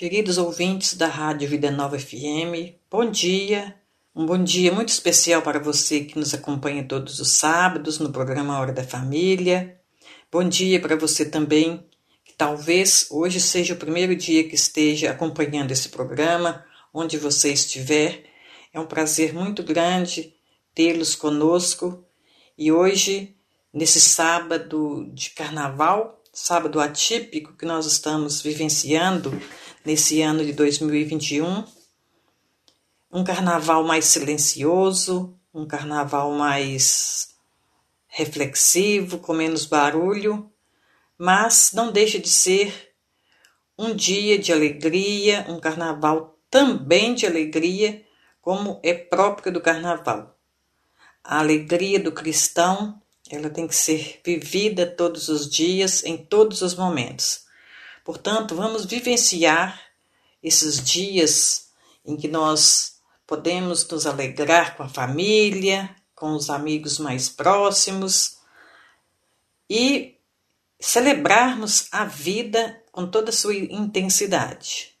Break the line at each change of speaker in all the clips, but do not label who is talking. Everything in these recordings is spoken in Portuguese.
Queridos ouvintes da Rádio Vida Nova FM, bom dia. Um bom dia muito especial para você que nos acompanha todos os sábados no programa Hora da Família. Bom dia para você também, que talvez hoje seja o primeiro dia que esteja acompanhando esse programa, onde você estiver. É um prazer muito grande tê-los conosco e hoje, nesse sábado de carnaval, sábado atípico que nós estamos vivenciando, nesse ano de 2021. Um carnaval mais silencioso, um carnaval mais reflexivo, com menos barulho, mas não deixa de ser um dia de alegria, um carnaval também de alegria, como é próprio do carnaval. A alegria do cristão, ela tem que ser vivida todos os dias, em todos os momentos. Portanto, vamos vivenciar esses dias em que nós podemos nos alegrar com a família, com os amigos mais próximos e celebrarmos a vida com toda a sua intensidade.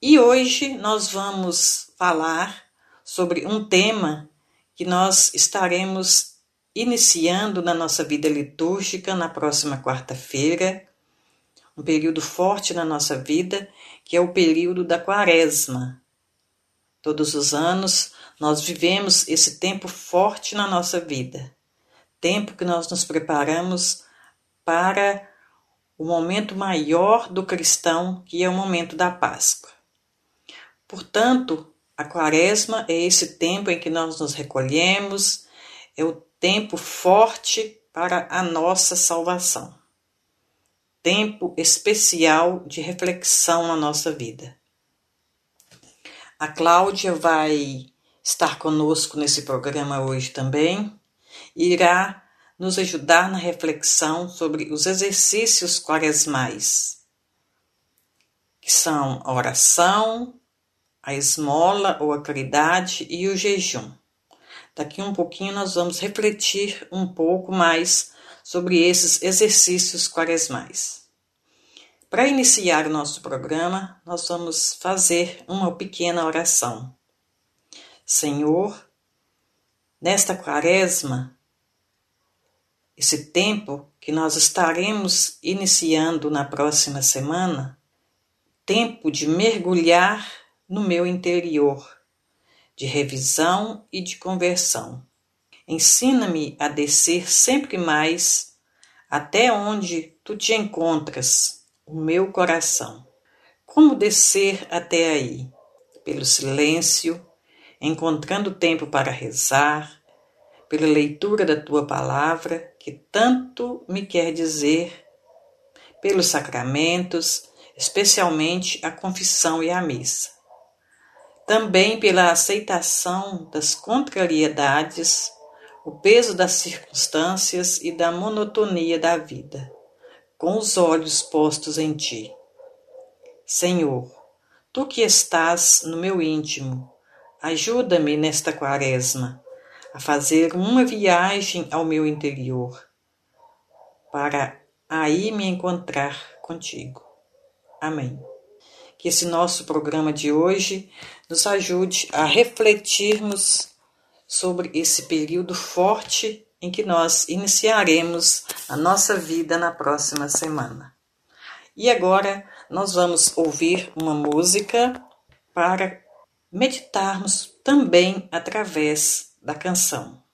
E hoje nós vamos falar sobre um tema que nós estaremos iniciando na nossa vida litúrgica na próxima quarta-feira, um período forte na nossa vida, que é o período da quaresma. Todos os anos nós vivemos esse tempo forte na nossa vida, tempo que nós nos preparamos para o momento maior do cristão, que é o momento da Páscoa. Portanto, a quaresma é esse tempo em que nós nos recolhemos, é o tempo forte para a nossa salvação tempo especial de reflexão na nossa vida. A Cláudia vai estar conosco nesse programa hoje também e irá nos ajudar na reflexão sobre os exercícios quaresmais, que são a oração, a esmola ou a caridade e o jejum. Daqui um pouquinho nós vamos refletir um pouco mais sobre esses exercícios quaresmais. Para iniciar o nosso programa, nós vamos fazer uma pequena oração. Senhor, nesta quaresma, esse tempo que nós estaremos iniciando na próxima semana, tempo de mergulhar no meu interior, de revisão e de conversão. Ensina-me a descer sempre mais até onde tu te encontras, o meu coração. Como descer até aí? Pelo silêncio, encontrando tempo para rezar, pela leitura da tua palavra, que tanto me quer dizer, pelos sacramentos, especialmente a confissão e a missa. Também pela aceitação das contrariedades o peso das circunstâncias e da monotonia da vida, com os olhos postos em ti. Senhor, tu que estás no meu íntimo, ajuda-me nesta quaresma a fazer uma viagem ao meu interior, para aí me encontrar contigo. Amém. Que esse nosso programa de hoje nos ajude a refletirmos sobre esse período forte em que nós iniciaremos a nossa vida na próxima semana. E agora nós vamos ouvir uma música para meditarmos também através da canção.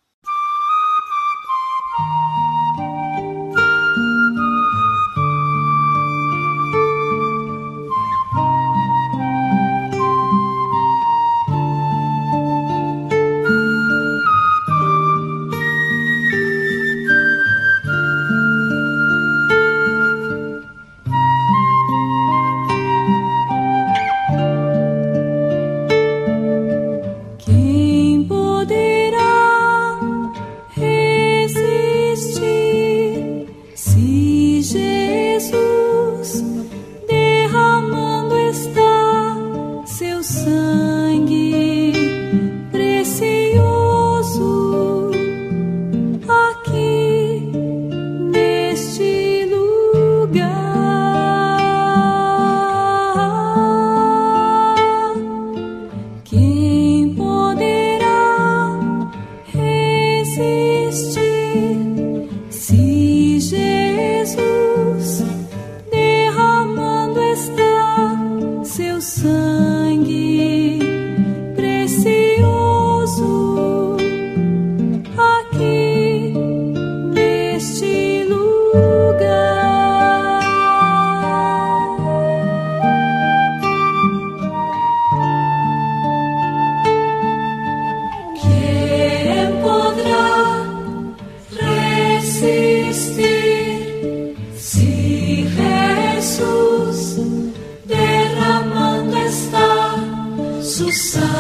Estamos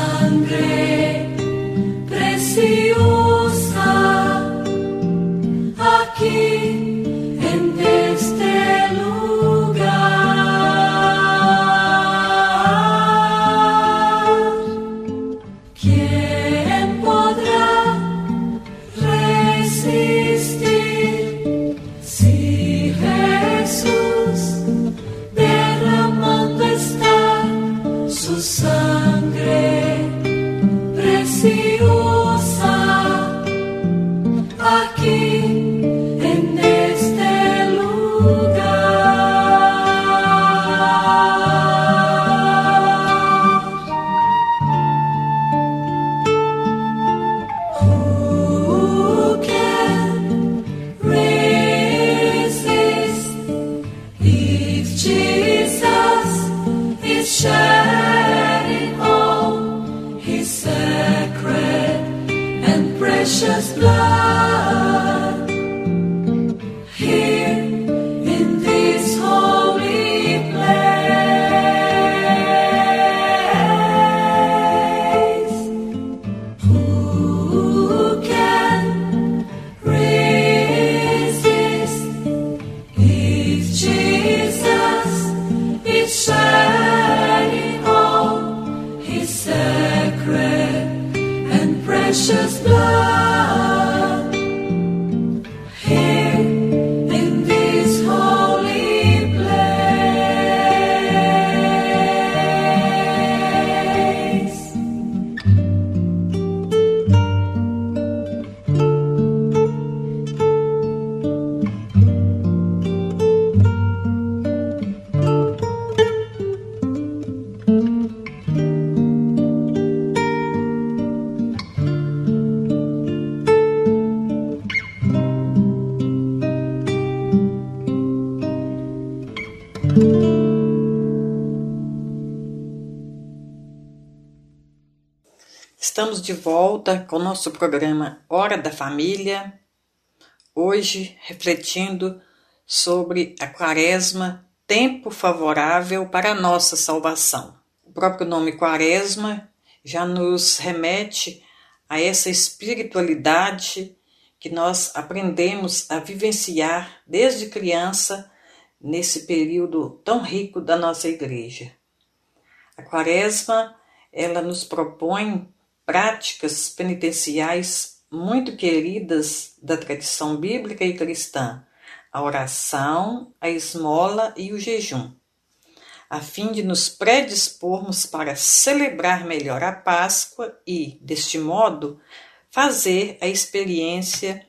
de
volta com nosso programa Hora da Família, hoje refletindo sobre a Quaresma, tempo favorável para a nossa salvação. O próprio nome Quaresma já nos remete a essa espiritualidade que nós aprendemos a vivenciar desde criança nesse período tão rico da nossa igreja. A Quaresma, ela nos propõe práticas penitenciais muito queridas da tradição bíblica e cristã, a oração, a esmola e o jejum, a fim de nos predispormos para celebrar melhor a Páscoa e, deste modo, fazer a experiência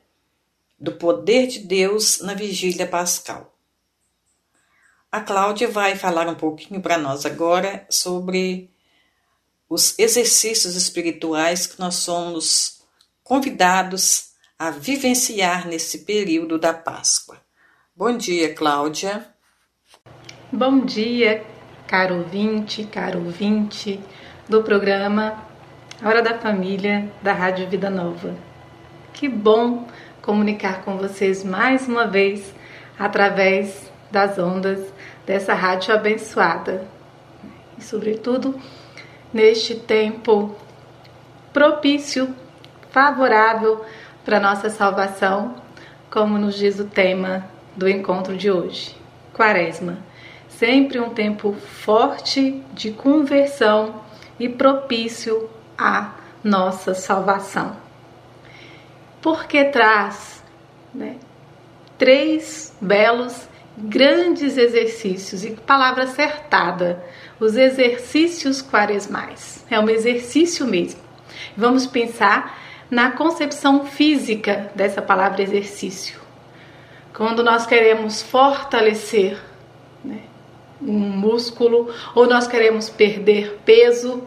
do poder de Deus na vigília pascal. A Cláudia vai falar um pouquinho para nós agora sobre os exercícios espirituais que nós somos convidados a vivenciar nesse período da Páscoa.
Bom dia, Cláudia. Bom dia, caro ouvinte, caro ouvinte do programa Hora da Família da Rádio Vida Nova. Que bom comunicar com vocês mais uma vez através das ondas dessa rádio abençoada. E, sobretudo, neste tempo propício, favorável para nossa salvação, como nos diz o tema do encontro de hoje. Quaresma, sempre um tempo forte de conversão e propício à nossa salvação. Porque traz né, três belos, grandes exercícios e palavra acertada os exercícios quaresmais. É um exercício mesmo. Vamos pensar na concepção física dessa palavra exercício. Quando nós queremos fortalecer né, um músculo ou nós queremos perder peso,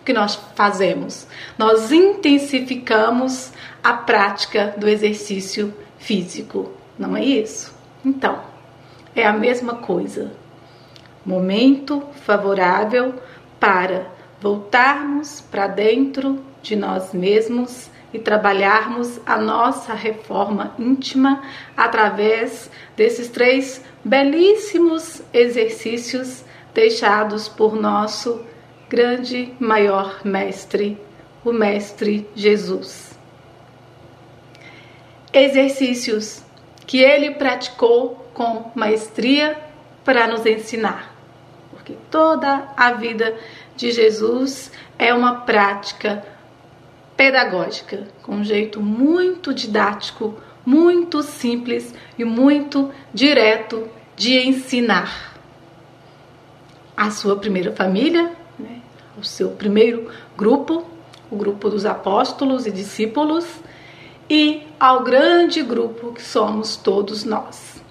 o que nós fazemos? Nós intensificamos a prática do exercício físico, não é isso? Então, é a mesma coisa momento favorável para voltarmos para dentro de nós mesmos e trabalharmos a nossa reforma íntima através desses três belíssimos exercícios deixados por nosso grande, maior mestre, o Mestre Jesus. Exercícios que ele praticou com maestria para nos ensinar, porque toda a vida de Jesus é uma prática pedagógica, com um jeito muito didático, muito simples e muito direto de ensinar. A sua primeira família, né, o seu primeiro grupo, o grupo dos apóstolos e discípulos, e ao grande grupo que somos todos nós.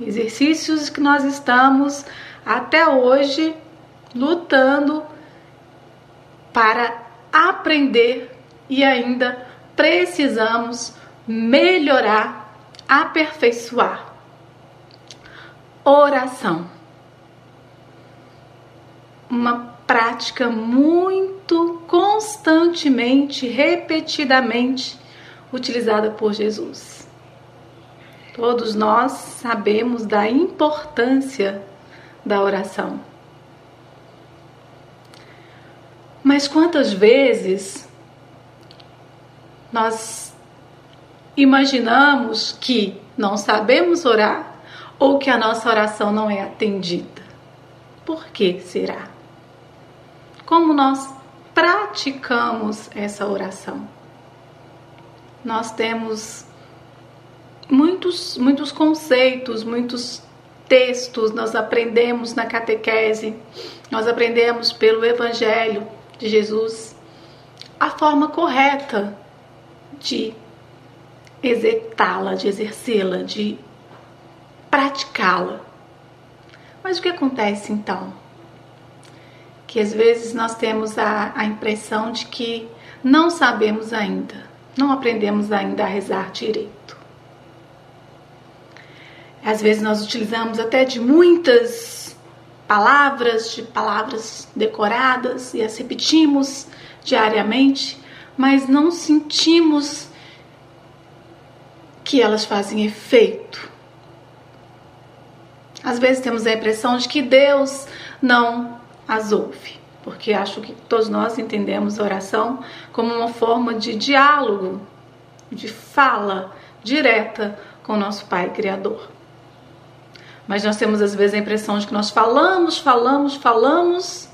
Exercícios que nós estamos até hoje lutando para aprender e ainda precisamos melhorar, aperfeiçoar. Oração. Uma prática muito constantemente, repetidamente utilizada por Jesus. Todos nós sabemos da importância da oração. Mas quantas vezes nós imaginamos que não sabemos orar ou que a nossa oração não é atendida? Por que será? Como nós praticamos essa oração? Nós temos muitos, muitos conceitos, muitos textos, nós aprendemos na catequese, nós aprendemos pelo Evangelho, de Jesus a forma correta de exercitá-la, de exercê-la, de praticá-la. Mas o que acontece então? Que às vezes nós temos a, a impressão de que não sabemos ainda, não aprendemos ainda a rezar direito. Às vezes nós utilizamos até de muitas palavras, de palavras decoradas e as repetimos diariamente, mas não sentimos que elas fazem efeito. Às vezes temos a impressão de que Deus não as ouve, porque acho que todos nós entendemos a oração como uma forma de diálogo, de fala direta com nosso Pai Criador. Mas nós temos às vezes a impressão de que nós falamos, falamos, falamos,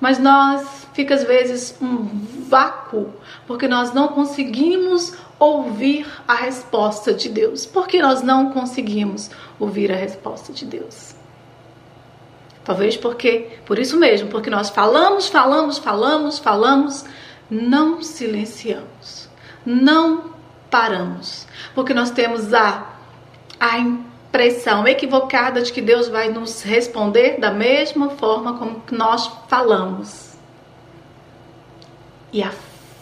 mas nós fica às vezes um vácuo, porque nós não conseguimos ouvir a resposta de Deus. Por que nós não conseguimos ouvir a resposta de Deus? Talvez porque, por isso mesmo, porque nós falamos, falamos, falamos, falamos, não silenciamos, não paramos, porque nós temos a, a impressão equivocada de que Deus vai nos responder da mesma forma como nós falamos. E a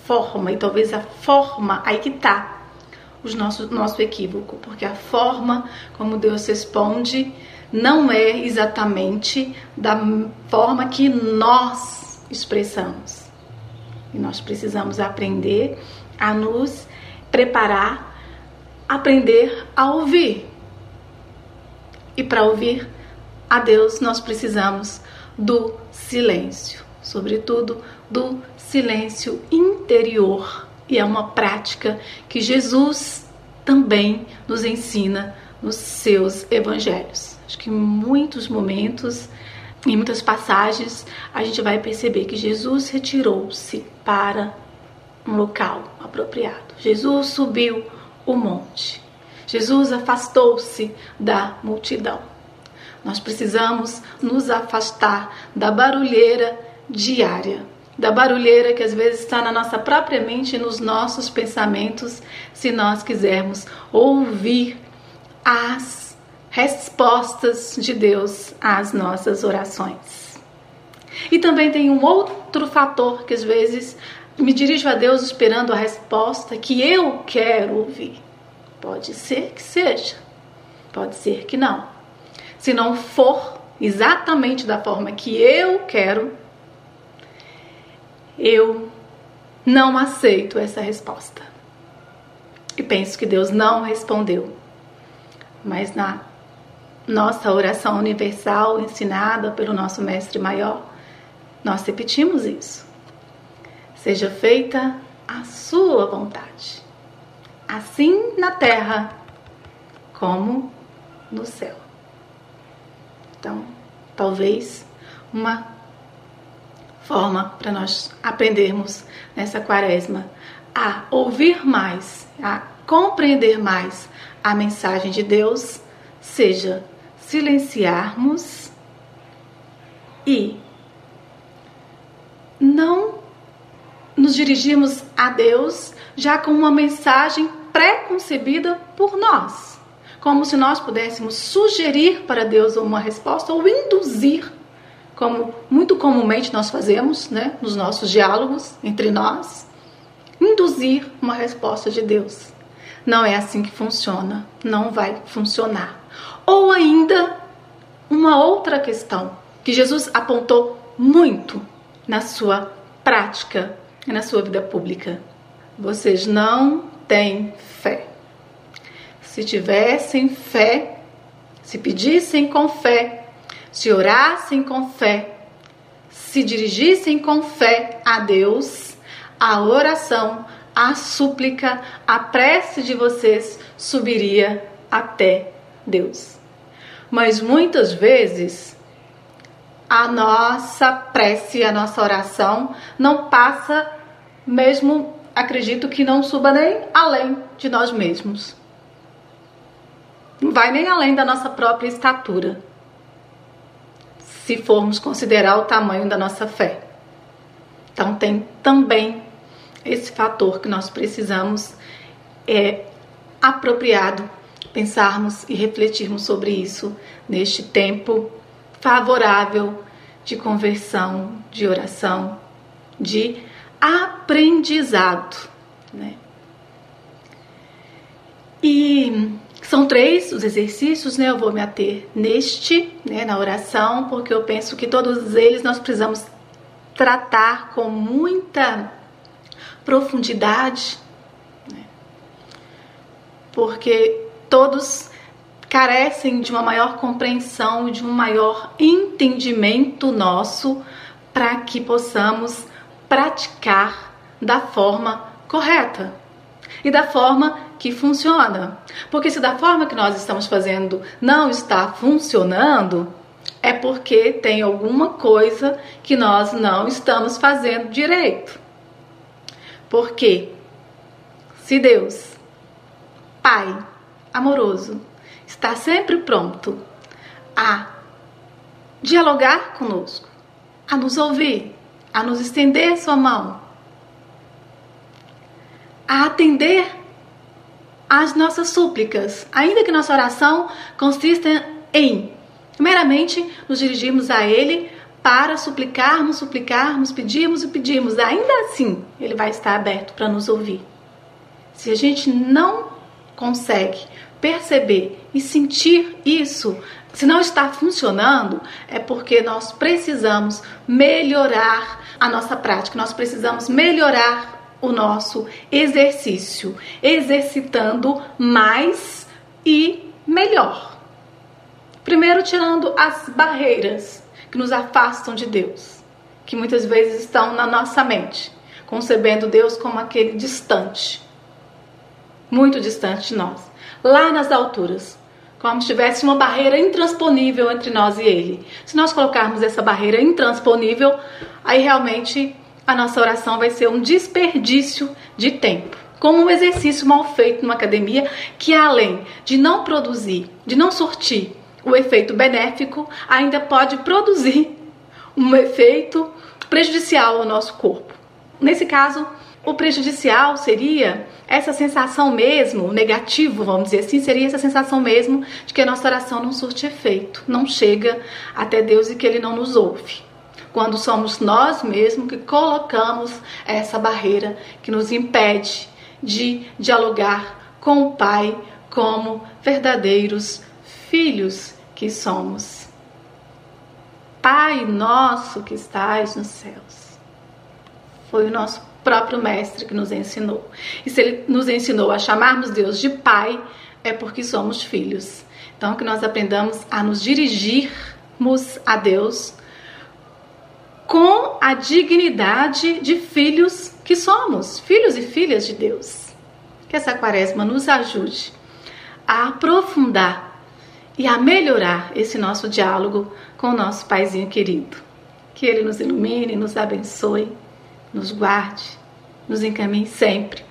forma, e talvez a forma, aí que tá o nosso, nosso equívoco, porque a forma como Deus responde não é exatamente da forma que nós expressamos. E nós precisamos aprender a nos preparar, aprender a ouvir. E para ouvir a Deus, nós precisamos do silêncio, sobretudo do silêncio interior. E é uma prática que Jesus também nos ensina nos seus evangelhos. Acho que em muitos momentos, em muitas passagens, a gente vai perceber que Jesus retirou-se para um local apropriado. Jesus subiu o monte. Jesus afastou-se da multidão. Nós precisamos nos afastar da barulheira diária, da barulheira que às vezes está na nossa própria mente e nos nossos pensamentos, se nós quisermos ouvir as respostas de Deus às nossas orações. E também tem um outro fator que às vezes me dirijo a Deus esperando a resposta que eu quero ouvir. Pode ser que seja, pode ser que não. Se não for exatamente da forma que eu quero, eu não aceito essa resposta. E penso que Deus não respondeu. Mas na nossa oração universal ensinada pelo nosso Mestre Maior, nós repetimos isso. Seja feita a sua vontade, assim na terra como no céu. Então, talvez uma forma para nós aprendermos nessa quaresma a ouvir mais, a compreender mais a mensagem de Deus, seja silenciarmos e não nos dirigirmos a Deus já com uma mensagem pré-concebida por nós, como se nós pudéssemos sugerir para Deus uma resposta ou induzir, como muito comumente nós fazemos, né, nos nossos diálogos entre nós, induzir uma resposta de Deus. Não é assim que funciona, não vai funcionar. Ou ainda uma outra questão que Jesus apontou muito na sua prática e na sua vida pública. Vocês não têm fé. Se tivessem fé, se pedissem com fé, se orassem com fé, se dirigissem com fé a Deus, a oração, a súplica, a prece de vocês subiria até Deus. Mas muitas vezes a nossa prece, a nossa oração não passa, mesmo acredito que não suba nem além de nós mesmos. Não vai nem além da nossa própria estatura, se formos considerar o tamanho da nossa fé. Então, tem também esse fator que nós precisamos é apropriado pensarmos e refletirmos sobre isso neste tempo favorável de conversão, de oração, de aprendizado. Né? E são três os exercícios, né? Eu vou me ater neste, né, na oração, porque eu penso que todos eles nós precisamos tratar com muita profundidade, né? porque todos carecem de uma maior compreensão, de um maior entendimento nosso para que possamos praticar da forma correta e da forma que funciona. Porque se da forma que nós estamos fazendo não está funcionando, é porque tem alguma coisa que nós não estamos fazendo direito. Porque se Deus, Pai amoroso, está sempre pronto a dialogar conosco, a nos ouvir, a nos estender sua mão, a atender às nossas súplicas, ainda que nossa oração consista em meramente nos dirigirmos a Ele para suplicarmos, suplicarmos, pedirmos e pedirmos, ainda assim Ele vai estar aberto para nos ouvir. Se a gente não consegue perceber e sentir isso, se não está funcionando, é porque nós precisamos melhorar a nossa prática, nós precisamos melhorar o nosso exercício, exercitando mais e melhor. Primeiro, tirando as barreiras que nos afastam de Deus, que muitas vezes estão na nossa mente, concebendo Deus como aquele distante, muito distante de nós lá nas alturas, como se tivesse uma barreira intransponível entre nós e Ele. Se nós colocarmos essa barreira intransponível, aí realmente a nossa oração vai ser um desperdício de tempo. Como um exercício mal feito numa academia, que além de não produzir, de não surtir o efeito benéfico, ainda pode produzir um efeito prejudicial ao nosso corpo. Nesse caso, o prejudicial seria essa sensação mesmo, negativo, vamos dizer assim, seria essa sensação mesmo de que a nossa oração não surte efeito, não chega até Deus e que Ele não nos ouve. Quando somos nós mesmos que colocamos essa barreira que nos impede de dialogar com o Pai como verdadeiros filhos que somos. Pai nosso que estais nos céus. Foi o nosso próprio mestre que nos ensinou. E se ele nos ensinou a chamarmos Deus de Pai, é porque somos filhos. Então, que nós aprendamos a nos dirigirmos a Deus com a dignidade de filhos que somos, filhos e filhas de Deus. Que essa quaresma nos ajude a aprofundar e a melhorar esse nosso diálogo com o nosso Paizinho querido. Que Ele nos ilumine, nos abençoe, nos guarde, nos encaminhe sempre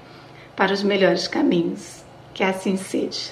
para os melhores caminhos. Que assim seja.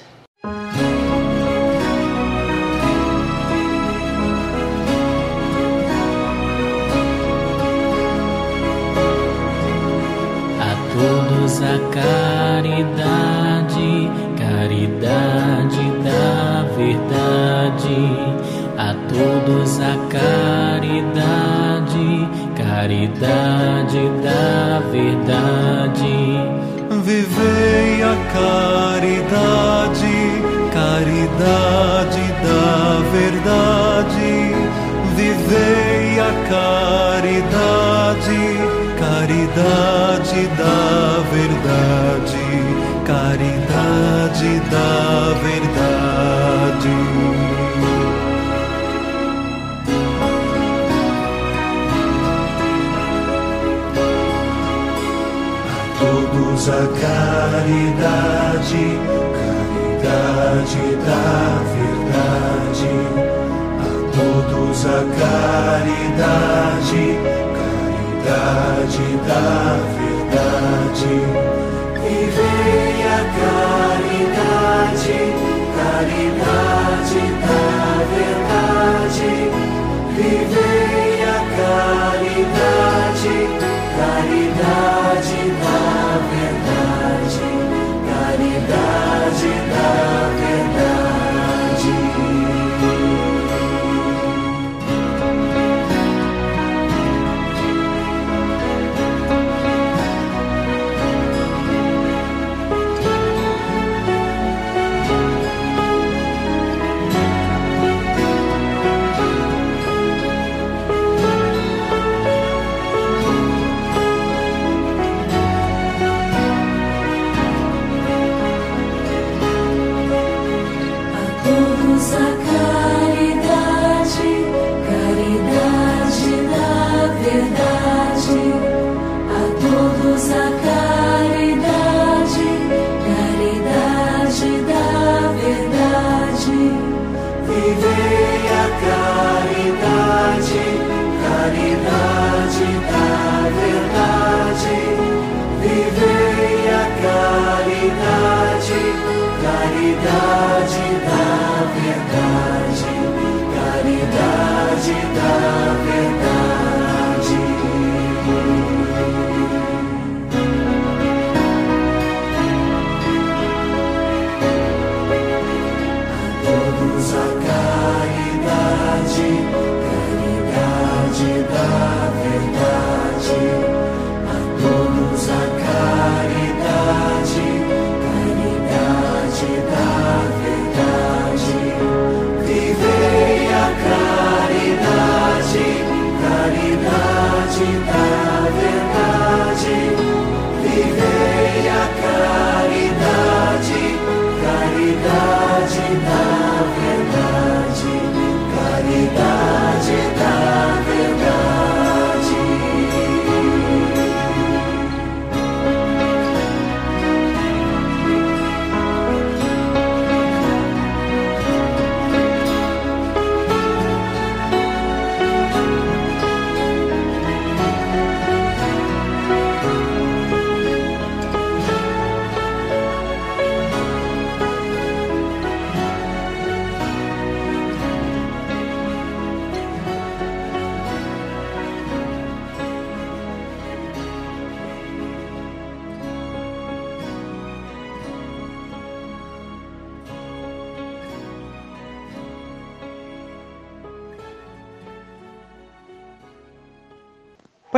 Da verdade.
Vivei a caridade, caridade da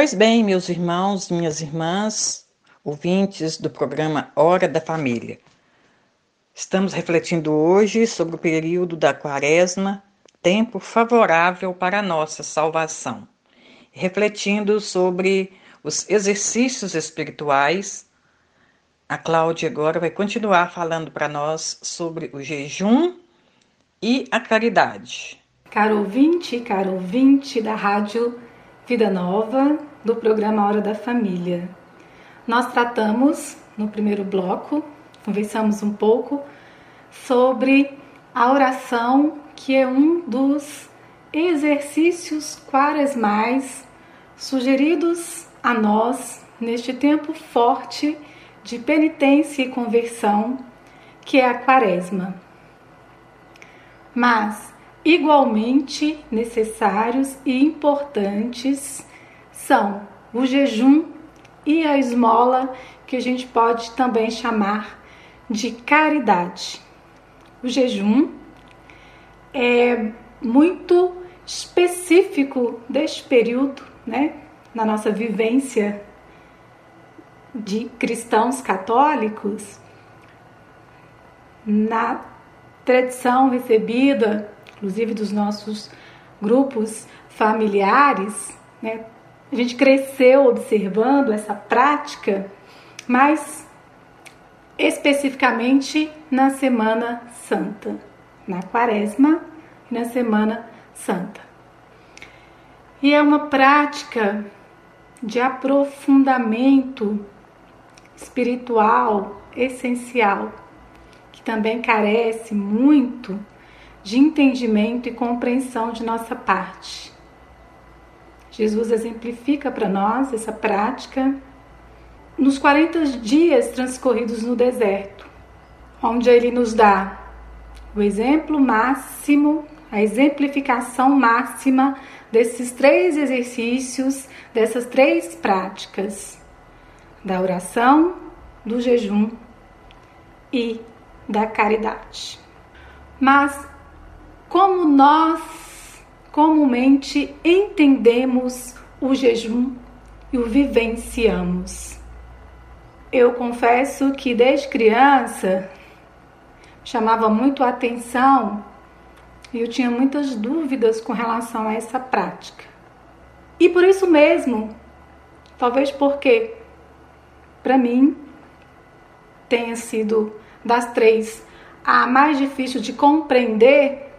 Pois bem, meus irmãos, minhas irmãs, ouvintes do programa Hora da Família. Estamos refletindo hoje sobre o período da Quaresma, tempo favorável para a nossa salvação, refletindo sobre os exercícios espirituais. A Cláudia agora vai continuar falando para nós sobre o jejum e a caridade.
Caro ouvinte, caro ouvinte da rádio Vida Nova do programa Hora da Família. Nós tratamos no primeiro bloco, conversamos um pouco sobre a oração, que é um dos exercícios quaresmais sugeridos a nós neste tempo forte de penitência e conversão, que é a quaresma. Mas, igualmente necessários e importantes são o jejum e a esmola, que a gente pode também chamar de caridade. O jejum é muito específico deste período, né, na nossa vivência de cristãos católicos, na tradição recebida, inclusive dos nossos grupos familiares, né, a gente cresceu observando essa prática, mas especificamente na Semana Santa, na Quaresma e na Semana Santa. E é uma prática de aprofundamento espiritual essencial, que também carece muito de entendimento e compreensão de nossa parte. Jesus exemplifica para nós essa prática nos 40 dias transcorridos no deserto, onde ele nos dá o exemplo máximo, a exemplificação máxima desses três exercícios, dessas três práticas: da oração, do jejum e da caridade. Mas como nós comumente entendemos o jejum e o vivenciamos. Eu confesso que desde criança chamava muito a atenção e eu tinha muitas dúvidas com relação a essa prática. E por isso mesmo, talvez porque para mim tenha sido das três a mais difícil de compreender,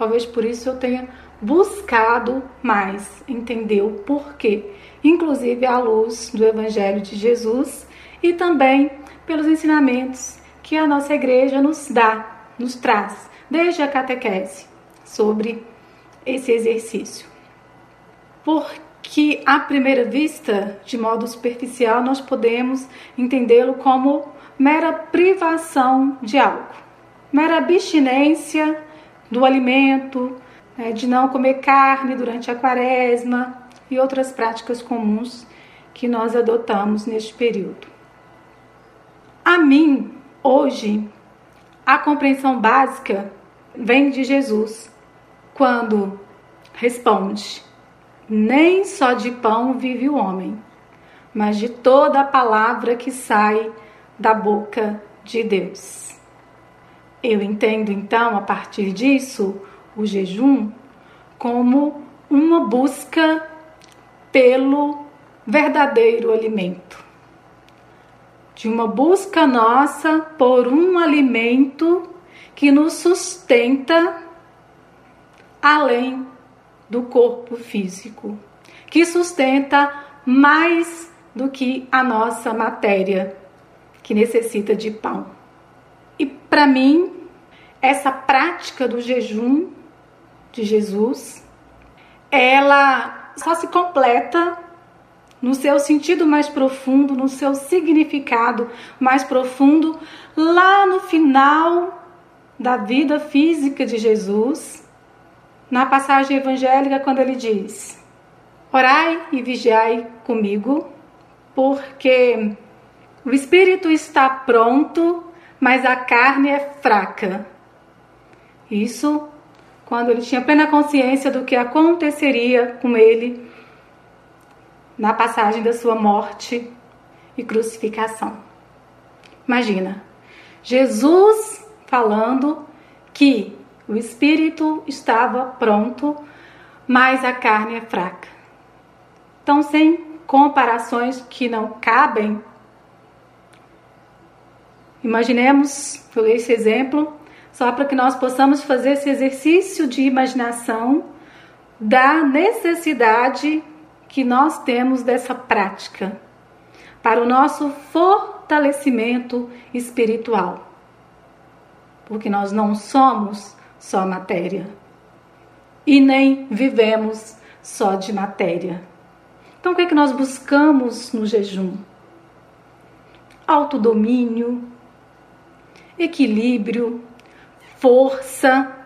talvez por isso eu tenha buscado mais entender o porquê, inclusive à luz do Evangelho de Jesus e também pelos ensinamentos que a nossa igreja nos dá, nos traz, desde a catequese, sobre esse exercício. Porque, à primeira vista, de modo superficial, nós podemos entendê-lo como mera privação de algo, mera abstinência do alimento, né, de não comer carne durante a quaresma e outras práticas comuns que nós adotamos neste período. A mim, hoje, a compreensão básica vem de Jesus, quando responde: Nem só de pão vive o homem, mas de toda a palavra que sai da boca de Deus. Eu entendo então, a partir disso, o jejum como uma busca pelo verdadeiro alimento. De uma busca nossa por um alimento que nos sustenta além do corpo físico, que sustenta mais do que a nossa matéria, que necessita de pão. E para mim, essa prática do jejum de Jesus, ela só se completa no seu sentido mais profundo, no seu significado mais profundo, lá no final da vida física de Jesus, na passagem evangélica, quando ele diz: Orai e vigiai comigo, porque o espírito está pronto, mas a carne é fraca. Isso quando ele tinha plena consciência do que aconteceria com ele na passagem da sua morte e crucificação. Imagina, Jesus falando que o espírito estava pronto, mas a carne é fraca. Então, sem comparações que não cabem, imaginemos, eu esse exemplo, só para que nós possamos fazer esse exercício de imaginação da necessidade que nós temos dessa prática para o nosso fortalecimento espiritual. Porque nós não somos só matéria e nem vivemos só de matéria. Então, o que é que nós buscamos no jejum? Autodomínio, equilíbrio, força,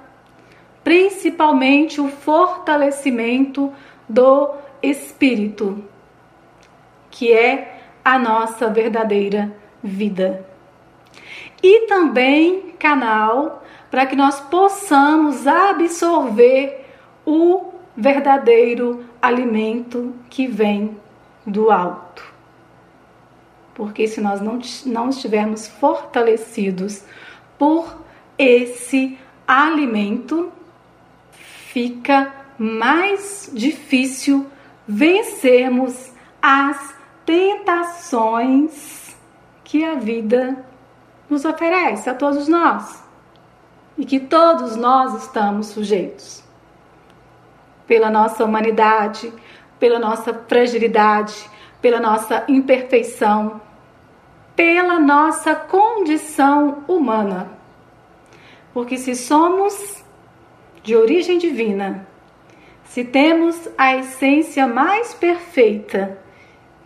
principalmente o fortalecimento do espírito, que é a nossa verdadeira vida. E também canal para que nós possamos absorver o verdadeiro alimento que vem do alto. Porque se nós não, não estivermos fortalecidos por esse alimento, fica mais difícil vencermos as tentações que a vida nos oferece a todos nós. E que todos nós estamos sujeitos. Pela nossa humanidade, pela nossa fragilidade, pela nossa imperfeição, pela nossa condição humana. Porque se somos de origem divina, se temos a essência mais perfeita,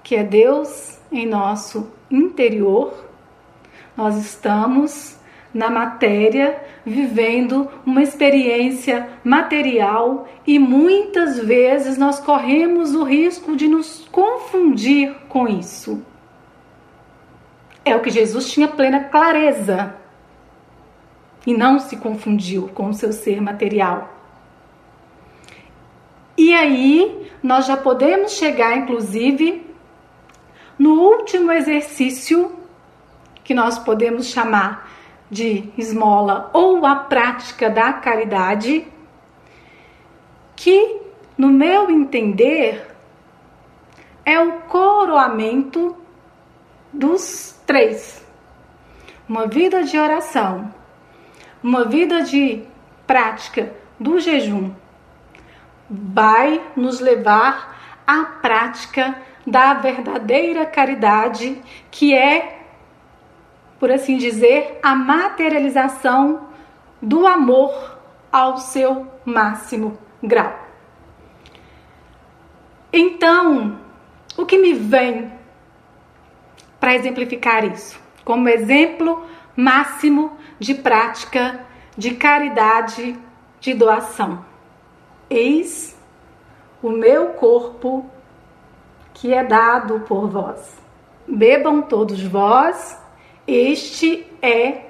que é Deus em nosso interior, nós estamos na matéria, vivendo uma experiência material e muitas vezes nós corremos o risco de nos confundir com isso. É o que Jesus tinha plena clareza e não se confundiu com o seu ser material. E aí nós já podemos chegar, inclusive, no último exercício que nós podemos chamar de esmola ou a prática da caridade, que, no meu entender, é o coroamento dos três: uma vida de oração, uma vida de prática do jejum, vai nos levar à prática da verdadeira caridade, que é por assim dizer, a materialização do amor ao seu máximo grau. Então, o que me vem para exemplificar isso? Como exemplo máximo de prática de caridade, de doação. Eis o meu corpo que é dado por vós. Bebam todos vós este é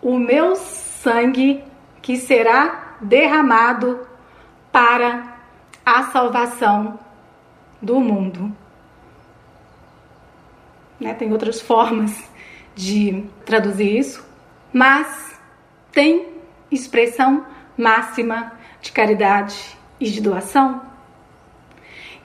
o meu sangue que será derramado para a salvação do mundo. Né? Tem outras formas de traduzir isso, mas tem expressão máxima de caridade e de doação.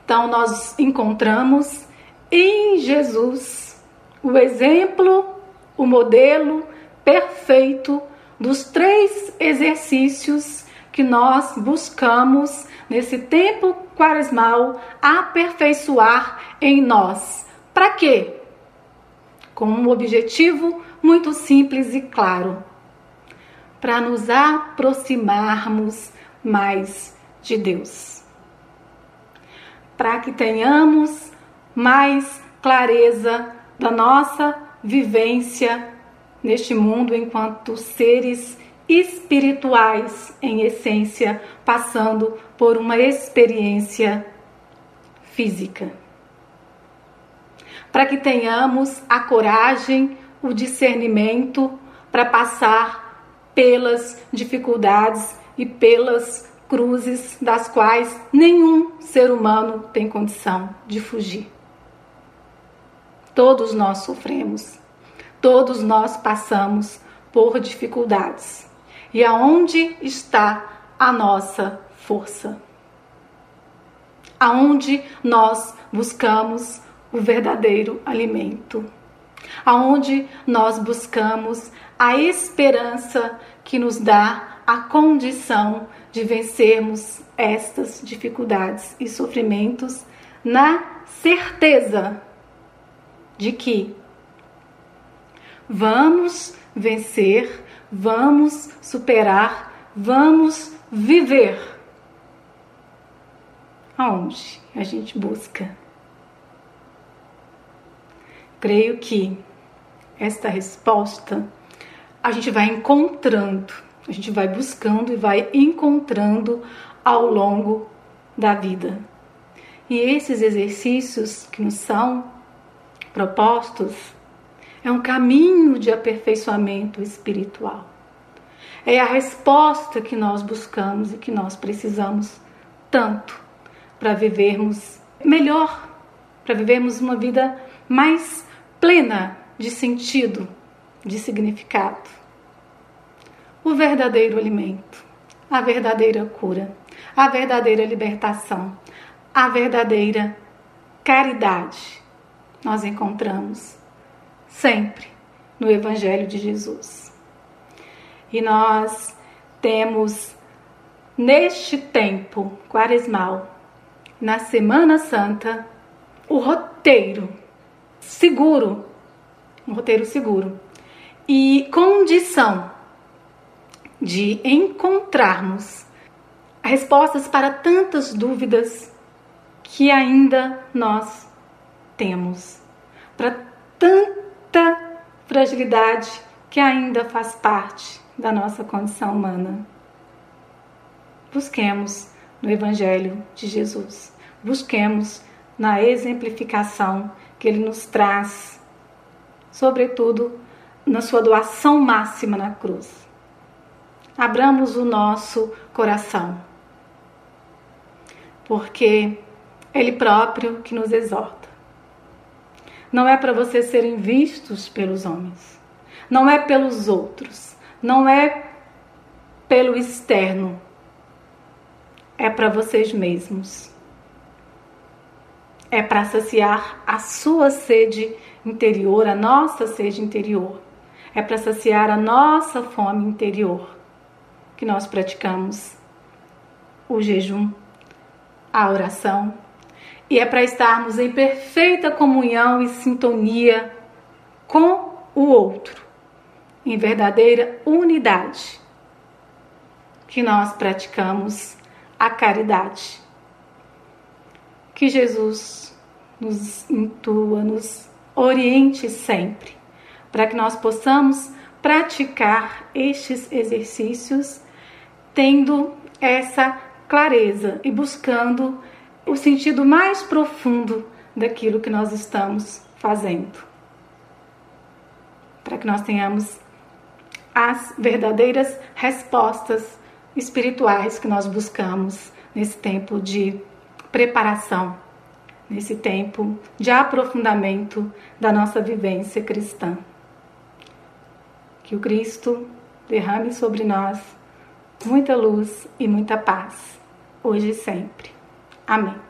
Então, nós encontramos em Jesus o exemplo o modelo perfeito dos três exercícios que nós buscamos nesse tempo quaresmal aperfeiçoar em nós. Para quê? Com um objetivo muito simples e claro: para nos aproximarmos mais de Deus. Para que tenhamos mais clareza da nossa vivência neste mundo enquanto seres espirituais em essência, passando por uma experiência física. Para que tenhamos a coragem, o discernimento para passar pelas dificuldades e pelas cruzes das quais nenhum ser humano tem condição de fugir. Todos nós sofremos, todos nós passamos por dificuldades. E aonde está a nossa força? Aonde nós buscamos o verdadeiro alimento? Aonde nós buscamos a esperança que nos dá a condição de vencermos estas dificuldades e sofrimentos na certeza de que vamos vencer, vamos superar, vamos viver. Aonde a gente busca? Creio que esta resposta a gente vai encontrando, a gente vai buscando e vai encontrando ao longo da vida. E esses exercícios que nos são propostos é um caminho de aperfeiçoamento espiritual. É a resposta que nós buscamos e que nós precisamos tanto para vivermos melhor, para vivermos uma vida mais plena de sentido, de significado. O verdadeiro alimento, a verdadeira cura, a verdadeira libertação, a verdadeira caridade nós encontramos sempre no Evangelho de Jesus. E nós temos neste tempo quaresmal, na Semana Santa, o roteiro seguro, um roteiro seguro e condição de encontrarmos respostas para tantas dúvidas que ainda nós temos, para tanta fragilidade que ainda faz parte da nossa condição humana. Busquemos no Evangelho de Jesus, busquemos na exemplificação que ele nos traz, sobretudo na sua doação máxima na cruz. Abramos o nosso coração, porque Ele próprio que nos exorta. Não é para vocês serem vistos pelos homens, não é pelos outros, não é pelo externo, é para vocês mesmos é para saciar a sua sede interior, a nossa sede interior. É para saciar a nossa fome interior que nós praticamos o jejum, a oração. E é para estarmos em perfeita comunhão e sintonia com o outro, em verdadeira unidade, que nós praticamos a caridade. Que Jesus nos intua, nos oriente sempre, para que nós possamos praticar estes exercícios tendo essa clareza e buscando o sentido mais profundo daquilo que nós estamos fazendo. Para que nós tenhamos as verdadeiras respostas espirituais que nós buscamos nesse tempo de preparação nesse tempo de aprofundamento da nossa vivência cristã. Que o Cristo derrame sobre nós muita luz e muita paz, hoje e sempre. Amém.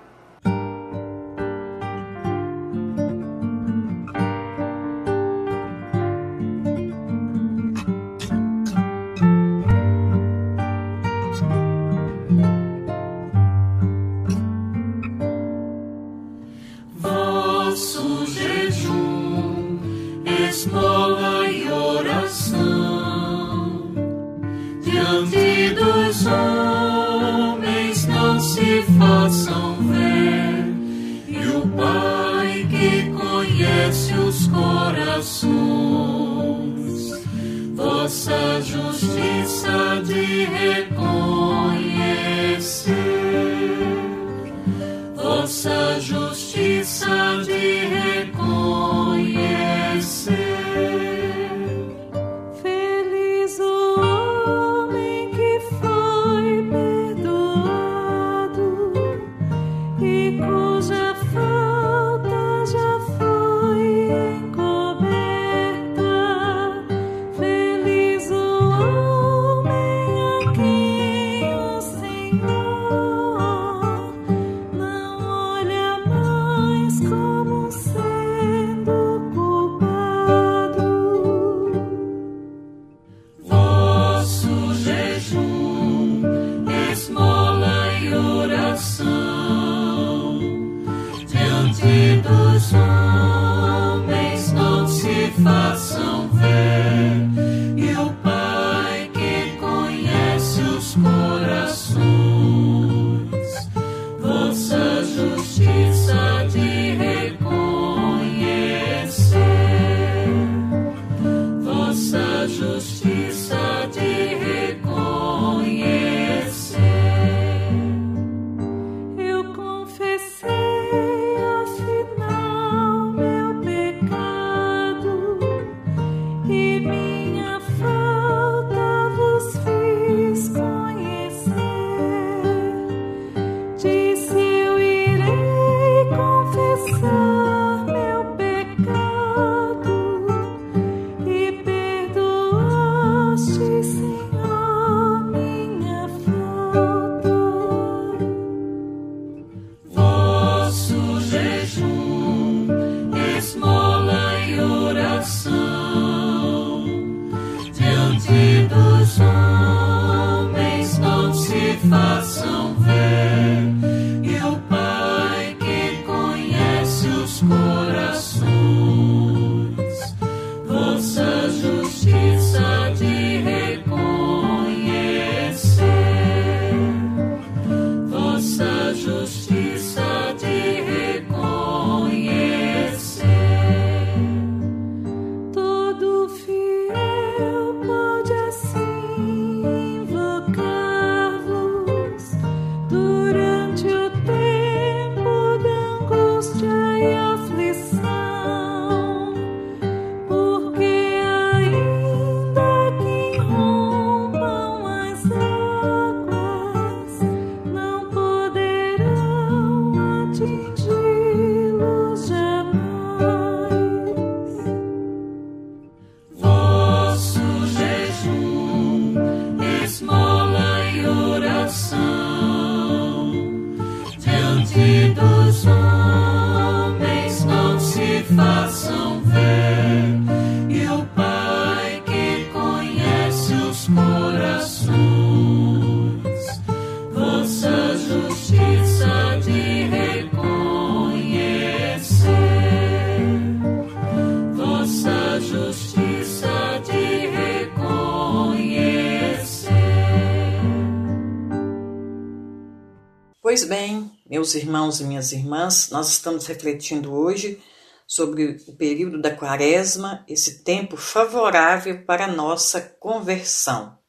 Meus irmãos e minhas irmãs, nós estamos refletindo hoje sobre o período da quaresma, esse tempo favorável para a nossa conversão.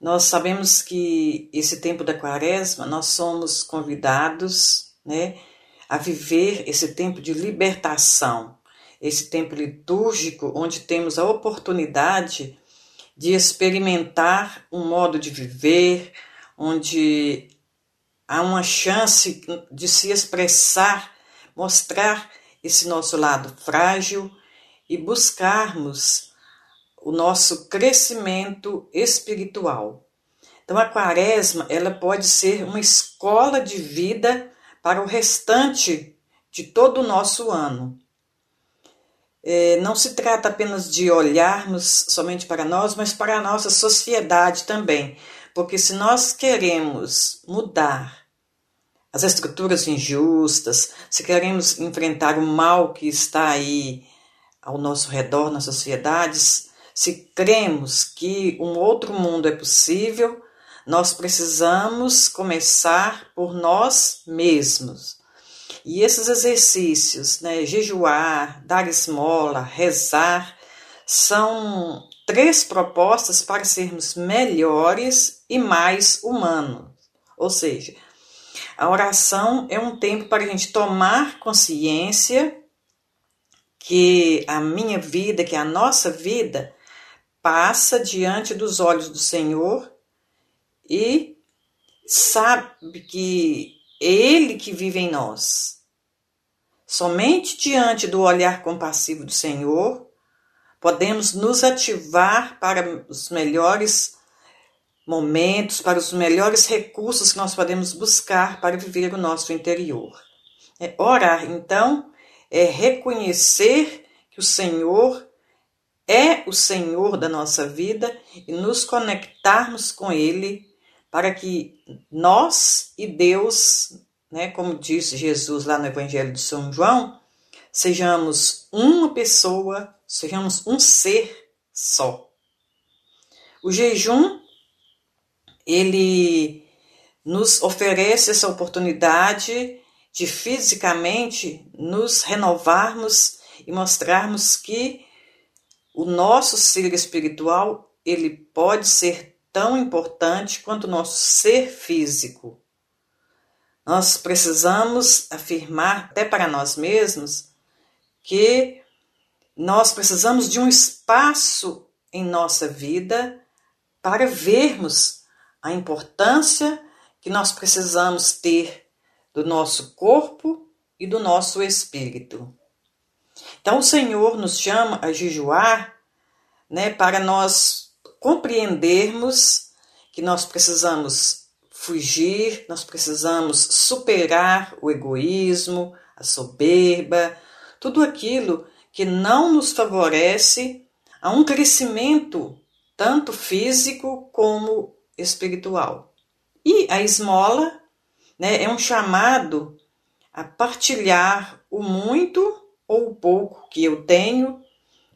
Nós sabemos que esse tempo da quaresma nós somos convidados né, a viver esse tempo de libertação, esse tempo litúrgico onde temos a oportunidade de experimentar um modo de viver, onde há uma chance de se expressar, mostrar esse nosso lado frágil e buscarmos o nosso crescimento espiritual. Então a quaresma, ela pode ser uma escola de vida para o restante de todo o nosso ano. É, não se trata apenas de olharmos somente para nós, mas para a nossa sociedade também. Porque se nós queremos mudar as estruturas injustas, se queremos enfrentar o mal que está aí ao nosso redor nas sociedades, se cremos que um outro mundo é possível, nós precisamos começar por nós mesmos. E esses exercícios, né, jejuar, dar esmola, rezar, são três propostas para sermos melhores e mais humanos. Ou seja, a oração é um tempo para a gente tomar consciência que a minha vida, que a nossa vida, passa diante dos olhos do Senhor e sabe que Ele que vive em nós. Somente diante do olhar compassivo do Senhor podemos nos ativar para os melhores momentos, para os melhores recursos que nós podemos buscar para viver o nosso interior. É, orar, então, é reconhecer que o Senhor é o Senhor da nossa vida e nos conectarmos com Ele para que nós e Deus né, como disse Jesus lá no Evangelho de São João, sejamos uma pessoa, sejamos um ser só. O jejum, ele nos oferece essa oportunidade de fisicamente nos renovarmos e mostrarmos que o nosso ser espiritual ele pode ser tão importante quanto o nosso ser físico. Nós precisamos afirmar até para nós mesmos que nós precisamos de um espaço em nossa vida para vermos a importância que nós precisamos ter do nosso corpo e do nosso espírito. Então o Senhor nos chama a jejuar, né, para nós compreendermos que nós precisamos fugir, nós precisamos superar o egoísmo, a soberba, tudo aquilo que não nos favorece a um crescimento tanto físico como espiritual. E a esmola né, é um chamado a partilhar o muito ou o pouco que eu tenho,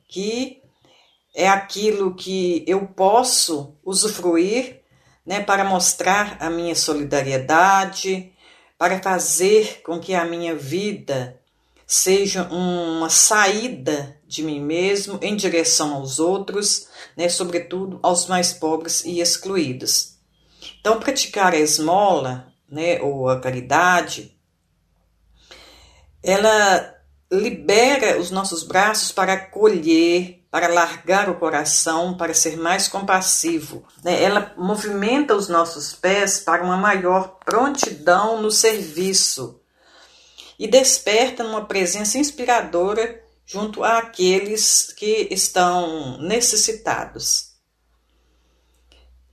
que é aquilo que eu posso usufruir né, para mostrar a minha solidariedade, para fazer com que a minha vida seja uma saída de mim mesmo em direção aos outros, né, sobretudo aos mais pobres e excluídos. Então, praticar a esmola, né, ou a caridade, ela libera os nossos braços para acolher, para largar o coração, para ser mais compassivo. Né? Ela movimenta os nossos pés para uma maior prontidão no serviço e desperta uma presença inspiradora junto àqueles que estão necessitados.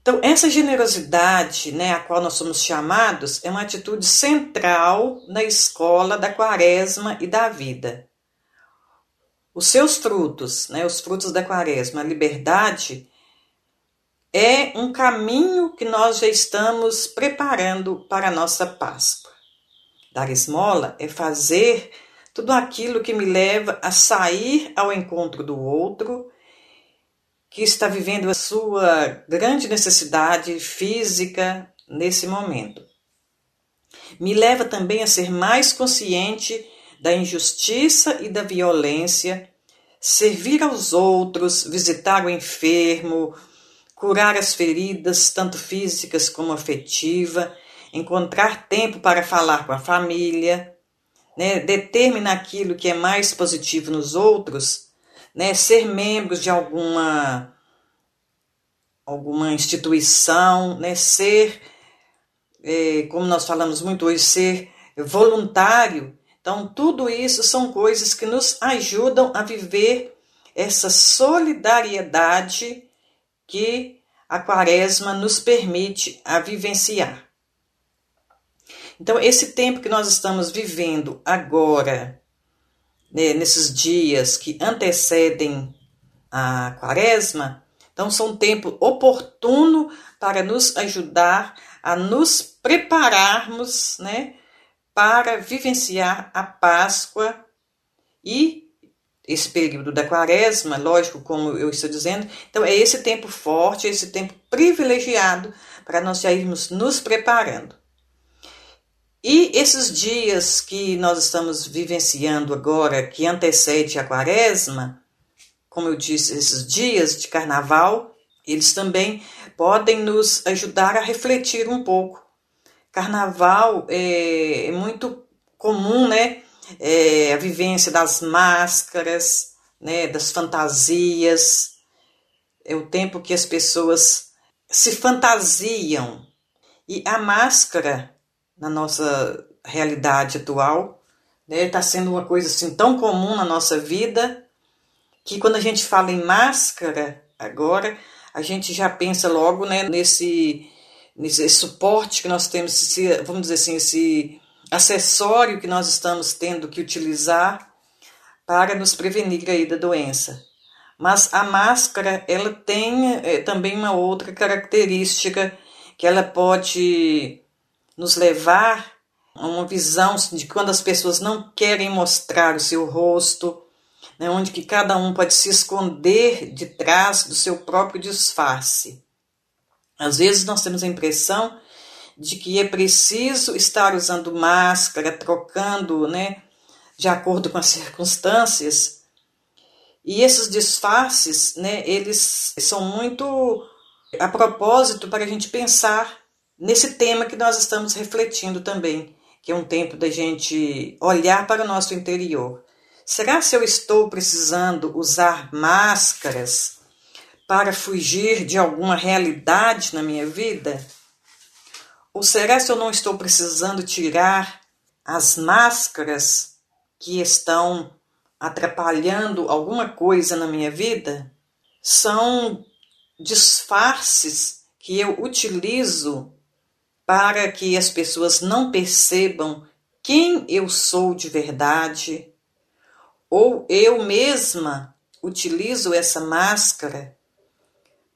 Então, essa generosidade né, a qual nós somos chamados é uma atitude central na escola da quaresma e da vida. Os seus frutos, né, os frutos da quaresma, a liberdade, é um caminho que nós já estamos preparando para a nossa Páscoa. Dar esmola é fazer tudo aquilo que me leva a sair ao encontro do outro que está vivendo a sua grande necessidade física nesse momento. Me leva também a ser mais consciente da injustiça e da violência, servir aos outros, visitar o enfermo, curar as feridas, tanto físicas como afetiva, encontrar tempo para falar com a família, né, determinar aquilo que é mais positivo nos outros né, ser membros de alguma alguma instituição, né, ser, é, como nós falamos muito hoje, ser voluntário. Então, tudo isso são coisas que nos ajudam a viver essa solidariedade que a quaresma nos permite a vivenciar. Então, esse tempo que nós estamos vivendo agora, né, nesses dias que antecedem a quaresma, então são um tempo oportuno para nos ajudar a nos prepararmos né, para vivenciar a Páscoa e esse período da quaresma, lógico, como eu estou dizendo, então é esse tempo forte, esse tempo privilegiado para nós já irmos nos preparando. E esses dias que nós estamos vivenciando agora, que antecede a quaresma, como eu disse, esses dias de carnaval, eles também podem nos ajudar a refletir um pouco. Carnaval é, é muito comum, né? É, a vivência das máscaras, né? Das fantasias. É o tempo que as pessoas se fantasiam. E a máscara na nossa realidade atual. Está né? Tá sendo uma coisa assim tão comum na nossa vida que quando a gente fala em máscara agora, a gente já pensa logo né, nesse, nesse suporte que nós temos, esse, vamos dizer assim, esse acessório que nós estamos tendo que utilizar para nos prevenir aí da doença. Mas a máscara, ela tem é, também uma outra característica que ela pode nos levar uma visão de quando as pessoas não querem mostrar o seu rosto, né, onde que cada um pode se esconder de trás do seu próprio disfarce. Às vezes nós temos a impressão de que é preciso estar usando máscara, trocando, né, de acordo com as circunstâncias. E esses disfarces, né, eles são muito a propósito para a gente pensar nesse tema que nós estamos refletindo também, que é um tempo da gente olhar para o nosso interior. Será se eu estou precisando usar máscaras para fugir de alguma realidade na minha vida? Ou será se eu não estou precisando tirar as máscaras que estão atrapalhando alguma coisa na minha vida? São disfarces que eu utilizo para que as pessoas não percebam quem eu sou de verdade, ou eu mesma utilizo essa máscara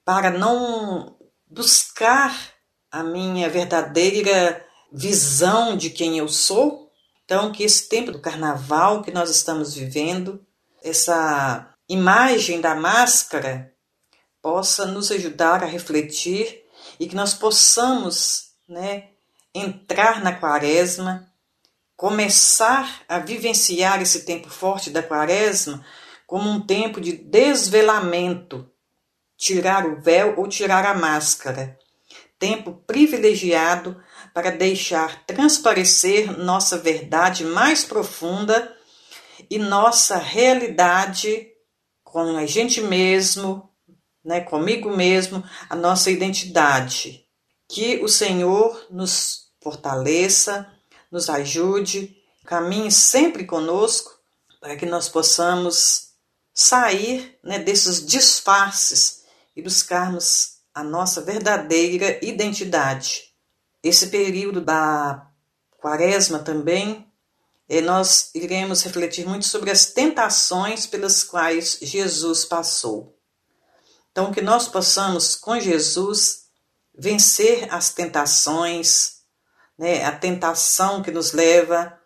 para não buscar a minha verdadeira visão de quem eu sou. Então, que esse tempo do carnaval que nós estamos vivendo, essa imagem da máscara, possa nos ajudar a refletir e que nós possamos né, entrar na quaresma, começar a vivenciar esse tempo forte da quaresma como um tempo de desvelamento, tirar o véu ou tirar a máscara. Tempo privilegiado para deixar transparecer nossa verdade mais profunda e nossa realidade com a gente mesmo, né, comigo mesmo, a nossa identidade. Que o Senhor nos fortaleça, nos ajude, caminhe sempre conosco para que nós possamos sair né, desses disfarces e buscarmos a nossa verdadeira identidade. Esse período da quaresma também, eh, nós iremos refletir muito sobre as tentações pelas quais Jesus passou. Então, que nós possamos, com Jesus, vencer as tentações, né, a tentação que nos leva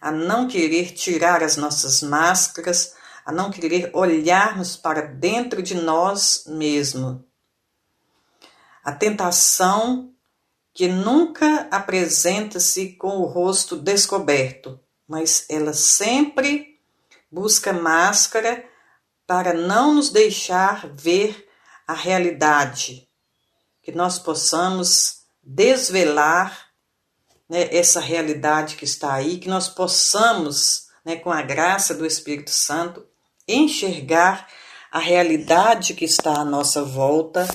a não querer tirar as nossas máscaras, a não querer olharmos para dentro de nós mesmos. A tentação que nunca apresenta-se com o rosto descoberto, mas ela sempre busca máscara para não nos deixar ver a realidade, que nós possamos desvelar né, essa realidade que está aí, que nós possamos, né, com a graça do Espírito Santo, enxergar a realidade que está à nossa volta,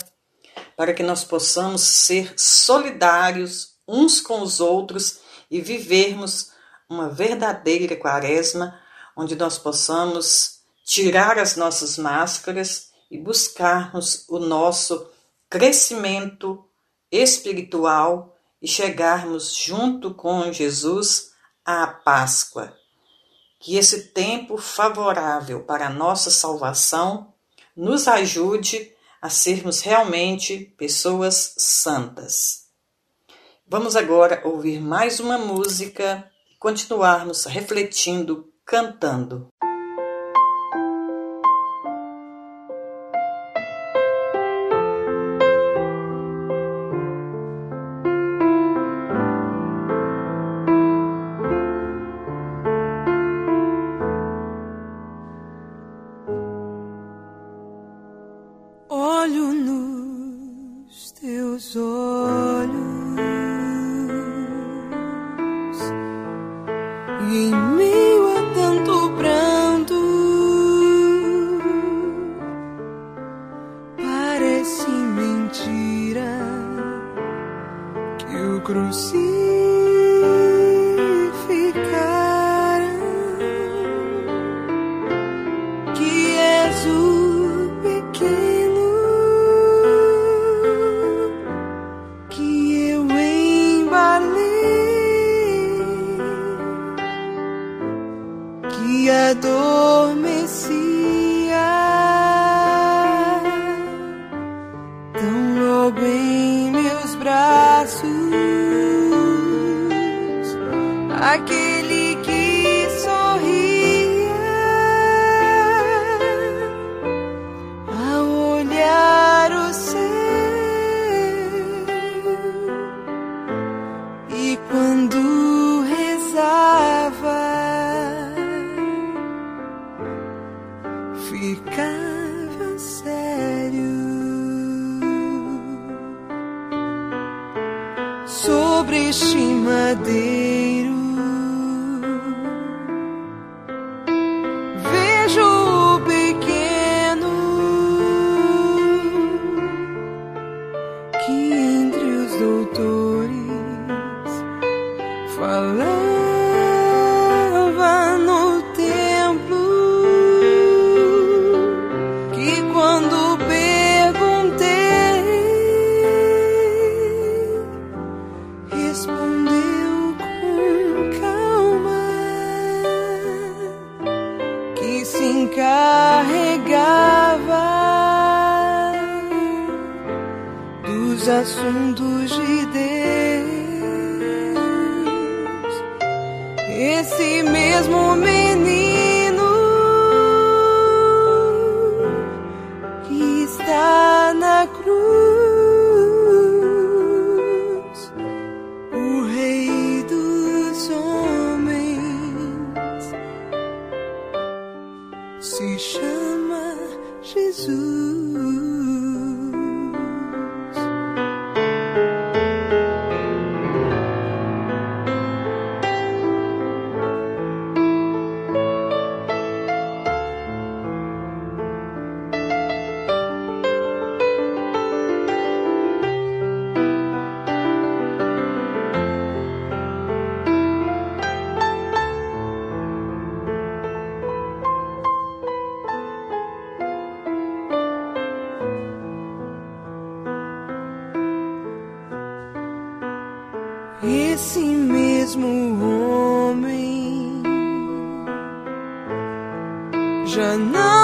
para que nós possamos ser solidários uns com os outros e vivermos uma verdadeira quaresma, onde nós possamos tirar as nossas máscaras e buscarmos o nosso crescimento espiritual e chegarmos junto com Jesus à Páscoa. Que esse tempo favorável para a nossa salvação nos ajude a sermos realmente pessoas santas. Vamos agora ouvir mais uma música e continuarmos refletindo, cantando.
Esse mesmo homem. Já não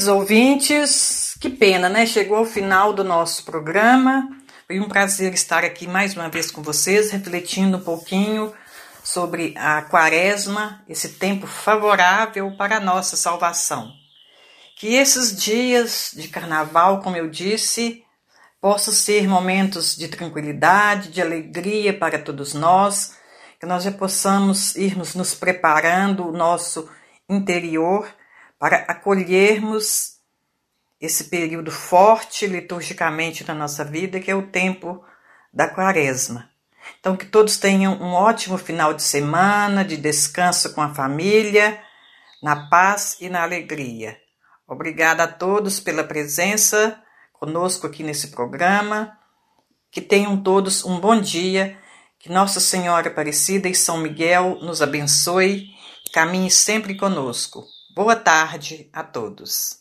Queridos ouvintes, que pena, né? Chegou ao final do nosso programa. Foi um prazer estar aqui mais uma vez com vocês, refletindo um pouquinho sobre a quaresma, esse tempo favorável para a nossa salvação. Que esses dias de carnaval, como eu disse, possam ser momentos de tranquilidade, de alegria para todos nós, que nós já possamos irmos nos preparando o nosso interior para acolhermos esse período forte liturgicamente na nossa vida, que é o tempo da quaresma. Então, que todos tenham um ótimo final de semana, de descanso com a família, na paz e na alegria. Obrigada a todos pela presença conosco aqui nesse programa. Que tenham todos um bom dia. Que Nossa Senhora Aparecida e São Miguel nos abençoe. Caminhe sempre conosco. Boa tarde a todos.